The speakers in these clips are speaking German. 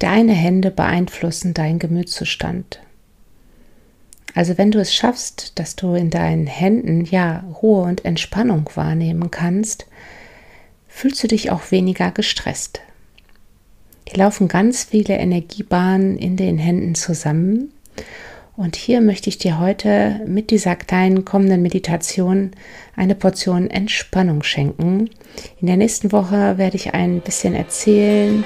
Deine Hände beeinflussen deinen Gemütszustand. Also wenn du es schaffst, dass du in deinen Händen ja Ruhe und Entspannung wahrnehmen kannst, fühlst du dich auch weniger gestresst. Hier laufen ganz viele Energiebahnen in den Händen zusammen. Und hier möchte ich dir heute mit dieser kleinen kommenden Meditation eine Portion Entspannung schenken. In der nächsten Woche werde ich ein bisschen erzählen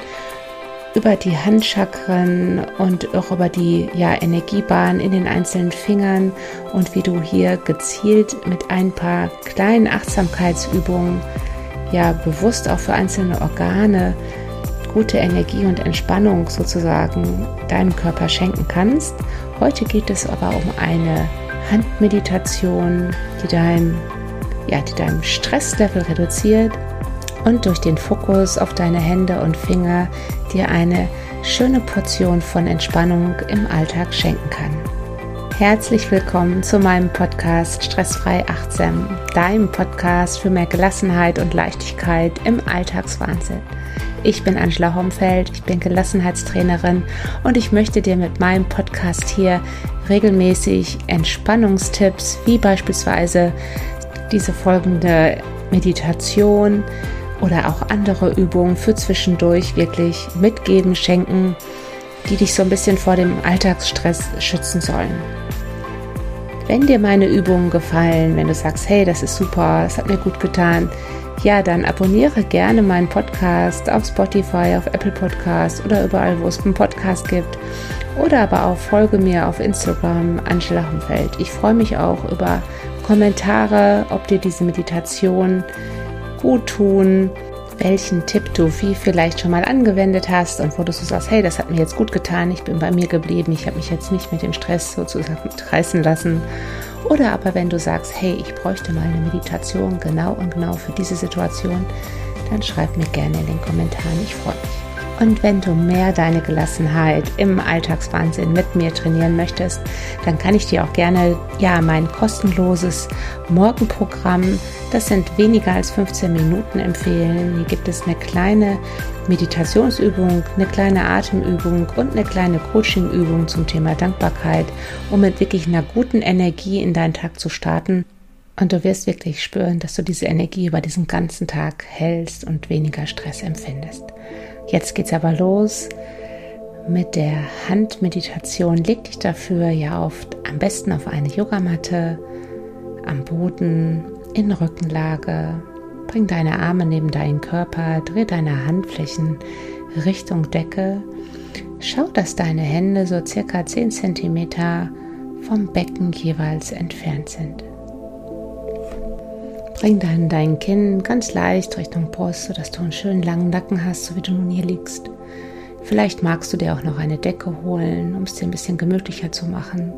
über die Handchakren und auch über die ja, Energiebahn in den einzelnen Fingern und wie du hier gezielt mit ein paar kleinen Achtsamkeitsübungen ja bewusst auch für einzelne Organe gute Energie und Entspannung sozusagen deinem Körper schenken kannst. Heute geht es aber um eine Handmeditation, die dein, ja, die dein Stresslevel reduziert und durch den Fokus auf deine Hände und Finger dir eine schöne Portion von Entspannung im Alltag schenken kann. Herzlich willkommen zu meinem Podcast Stressfrei Achtsam, deinem Podcast für mehr Gelassenheit und Leichtigkeit im Alltagswahnsinn. Ich bin Angela Homfeld, ich bin Gelassenheitstrainerin und ich möchte dir mit meinem Podcast hier regelmäßig Entspannungstipps, wie beispielsweise diese folgende Meditation oder auch andere Übungen für zwischendurch wirklich mitgeben, schenken, die dich so ein bisschen vor dem Alltagsstress schützen sollen. Wenn dir meine Übungen gefallen, wenn du sagst, hey, das ist super, das hat mir gut getan, ja, dann abonniere gerne meinen Podcast auf Spotify, auf Apple Podcast oder überall, wo es einen Podcast gibt. Oder aber auch folge mir auf Instagram, Angela Humfeld. Ich freue mich auch über Kommentare, ob dir diese Meditation gut tun, welchen Tipp du wie vielleicht schon mal angewendet hast und wo du so sagst, hey, das hat mir jetzt gut getan, ich bin bei mir geblieben, ich habe mich jetzt nicht mit dem Stress sozusagen reißen lassen oder aber wenn du sagst, hey, ich bräuchte mal eine Meditation genau und genau für diese Situation, dann schreib mir gerne in den Kommentaren. Ich freue mich. Und wenn du mehr deine Gelassenheit im Alltagswahnsinn mit mir trainieren möchtest, dann kann ich dir auch gerne ja mein kostenloses Morgenprogramm, das sind weniger als 15 Minuten empfehlen. Hier gibt es eine kleine Meditationsübung, eine kleine Atemübung und eine kleine Coachingübung zum Thema Dankbarkeit, um mit wirklich einer guten Energie in deinen Tag zu starten. Und du wirst wirklich spüren, dass du diese Energie über diesen ganzen Tag hältst und weniger Stress empfindest. Jetzt geht's aber los mit der Handmeditation. Leg dich dafür ja auf, am besten auf eine Yogamatte, am Boden, in Rückenlage. Bring deine Arme neben deinen Körper, dreh deine Handflächen Richtung Decke. Schau, dass deine Hände so circa 10 cm vom Becken jeweils entfernt sind. Bring dann dein Kinn ganz leicht Richtung Brust, sodass du einen schönen langen Nacken hast, so wie du nun hier liegst. Vielleicht magst du dir auch noch eine Decke holen, um es dir ein bisschen gemütlicher zu machen.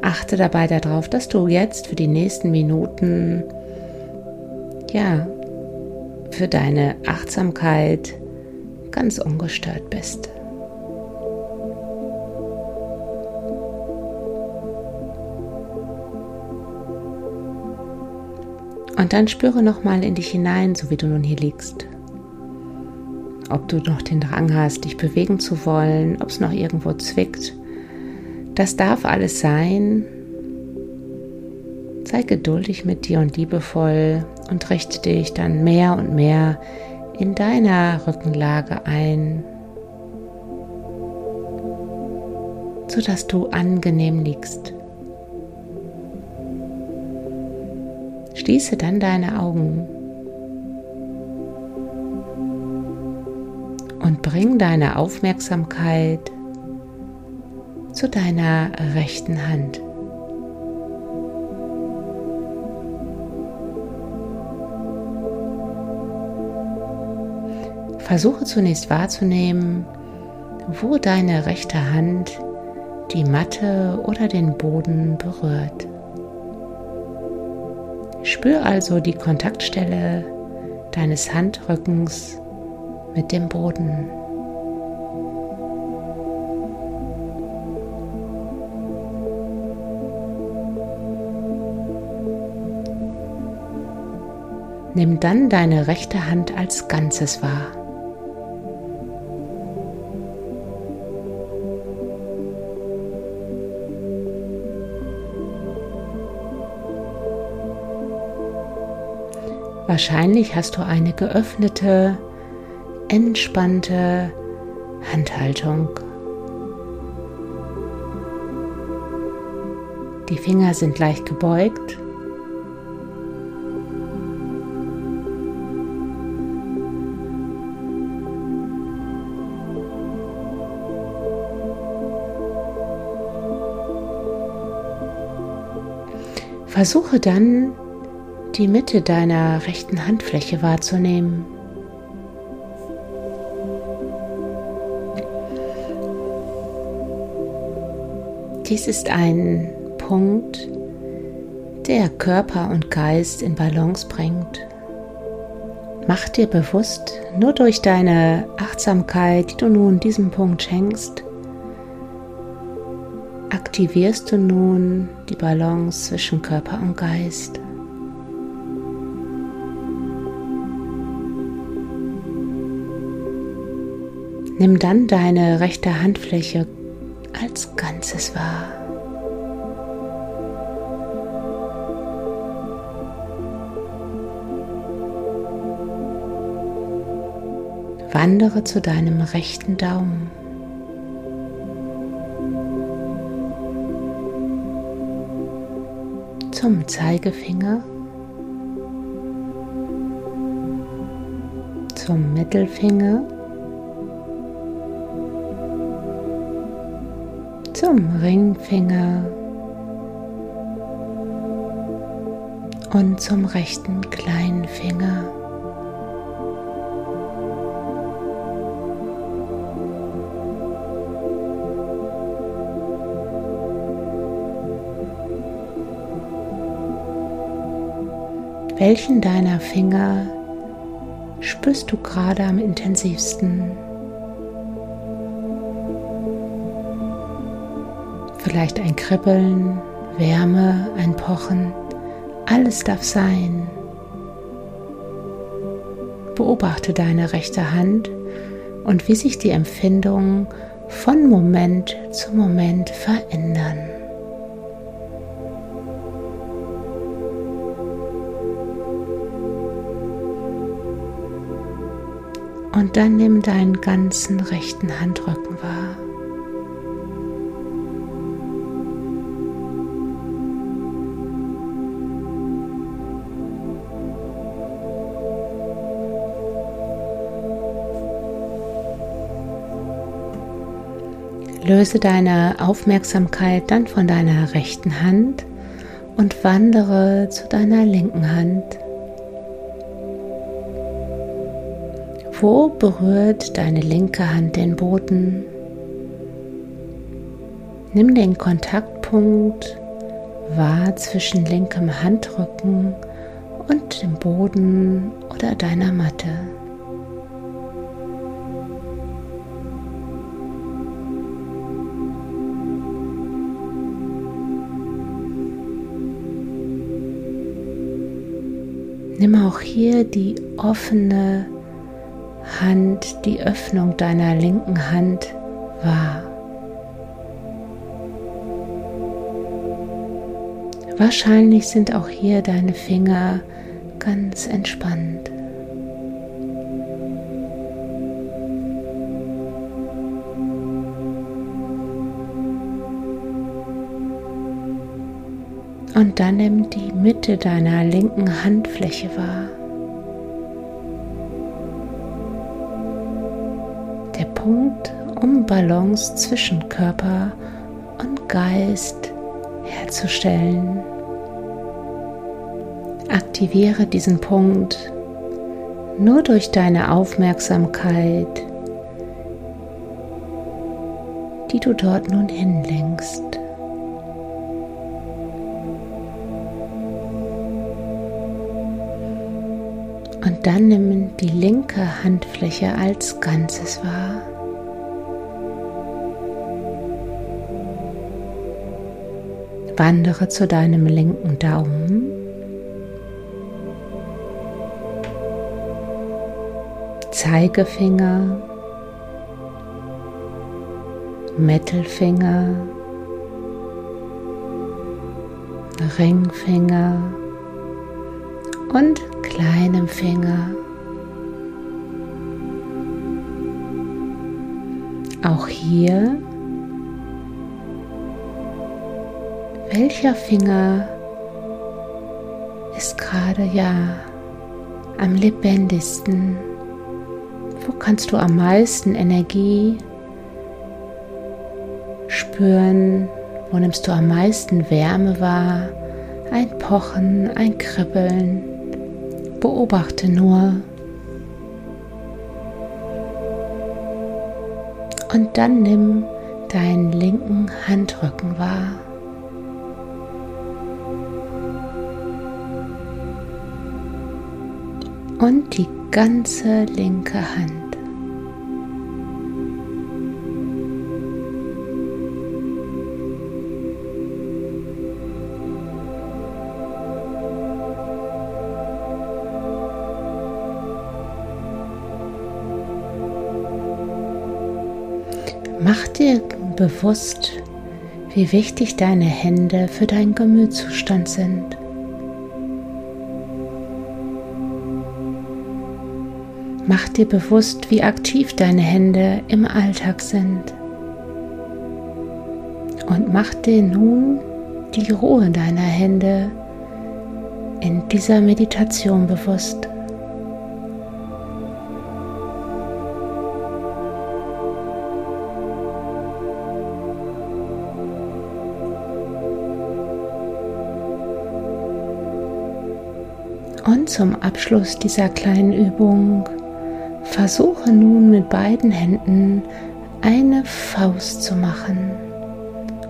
Achte dabei darauf, dass du jetzt für die nächsten Minuten, ja, für deine Achtsamkeit ganz ungestört bist. Und dann spüre nochmal in dich hinein, so wie du nun hier liegst. Ob du noch den Drang hast, dich bewegen zu wollen, ob es noch irgendwo zwickt. Das darf alles sein. Sei geduldig mit dir und liebevoll und richte dich dann mehr und mehr in deiner Rückenlage ein, sodass du angenehm liegst. Schließe dann deine Augen und bring deine Aufmerksamkeit zu deiner rechten Hand. Versuche zunächst wahrzunehmen, wo deine rechte Hand die Matte oder den Boden berührt. Spür also die Kontaktstelle deines Handrückens mit dem Boden. Nimm dann deine rechte Hand als Ganzes wahr. Wahrscheinlich hast du eine geöffnete, entspannte Handhaltung. Die Finger sind leicht gebeugt. Versuche dann die Mitte deiner rechten Handfläche wahrzunehmen. Dies ist ein Punkt, der Körper und Geist in Balance bringt. Mach dir bewusst, nur durch deine Achtsamkeit, die du nun diesem Punkt schenkst, aktivierst du nun die Balance zwischen Körper und Geist. Nimm dann deine rechte Handfläche als Ganzes wahr. Wandere zu deinem rechten Daumen. Zum Zeigefinger. Zum Mittelfinger. Zum Ringfinger und zum rechten kleinen Finger. Welchen deiner Finger spürst du gerade am intensivsten? Vielleicht ein Kribbeln, Wärme, ein Pochen, alles darf sein. Beobachte deine rechte Hand und wie sich die Empfindungen von Moment zu Moment verändern. Und dann nimm deinen ganzen rechten Handrücken wahr. Löse deine Aufmerksamkeit dann von deiner rechten Hand und wandere zu deiner linken Hand. Wo berührt deine linke Hand den Boden? Nimm den Kontaktpunkt wahr zwischen linkem Handrücken und dem Boden oder deiner Matte. Nimm auch hier die offene Hand, die Öffnung deiner linken Hand wahr. Wahrscheinlich sind auch hier deine Finger ganz entspannt. Und dann nimm die Mitte deiner linken Handfläche wahr. Der Punkt, um Balance zwischen Körper und Geist herzustellen. Aktiviere diesen Punkt nur durch deine Aufmerksamkeit, die du dort nun hinlenkst. Und dann nimm die linke Handfläche als Ganzes wahr. Wandere zu deinem linken Daumen. Zeigefinger, Mittelfinger, Ringfinger und kleinem Finger. Auch hier, welcher Finger ist gerade ja am lebendigsten? Wo kannst du am meisten Energie spüren? Wo nimmst du am meisten Wärme wahr? Ein Pochen, ein Kribbeln. Beobachte nur. Und dann nimm deinen linken Handrücken wahr. Und die ganze linke Hand. Bewusst, wie wichtig deine Hände für deinen Gemütszustand sind. Mach dir bewusst, wie aktiv deine Hände im Alltag sind. Und mach dir nun die Ruhe deiner Hände in dieser Meditation bewusst. Zum Abschluss dieser kleinen Übung versuche nun mit beiden Händen eine Faust zu machen.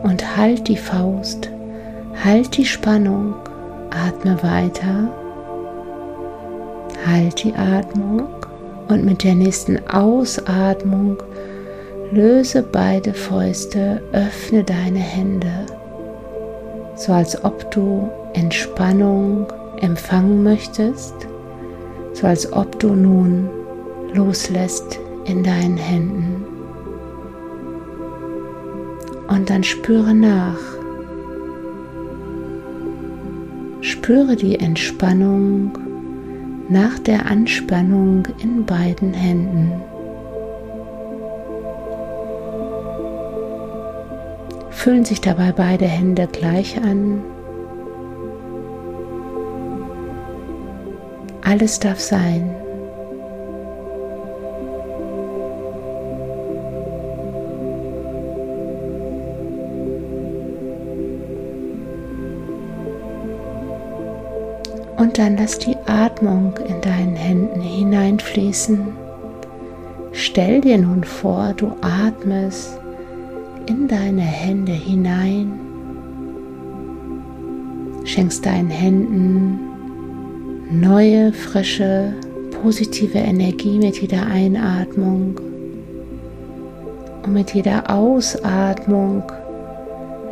Und halt die Faust, halt die Spannung, atme weiter, halt die Atmung und mit der nächsten Ausatmung löse beide Fäuste, öffne deine Hände, so als ob du Entspannung empfangen möchtest, so als ob du nun loslässt in deinen Händen. Und dann spüre nach. Spüre die Entspannung nach der Anspannung in beiden Händen. Fühlen sich dabei beide Hände gleich an Alles darf sein. Und dann lass die Atmung in deinen Händen hineinfließen. Stell dir nun vor, du atmest in deine Hände hinein, schenkst deinen Händen neue, frische, positive Energie mit jeder Einatmung. Und mit jeder Ausatmung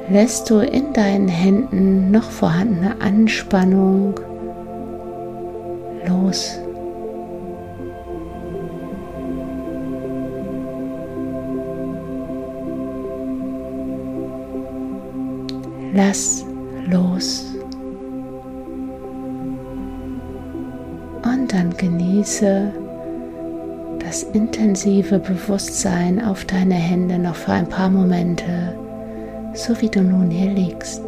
lässt du in deinen Händen noch vorhandene Anspannung los. Lass los. Dann genieße das intensive Bewusstsein auf deine Hände noch für ein paar Momente, so wie du nun hier liegst.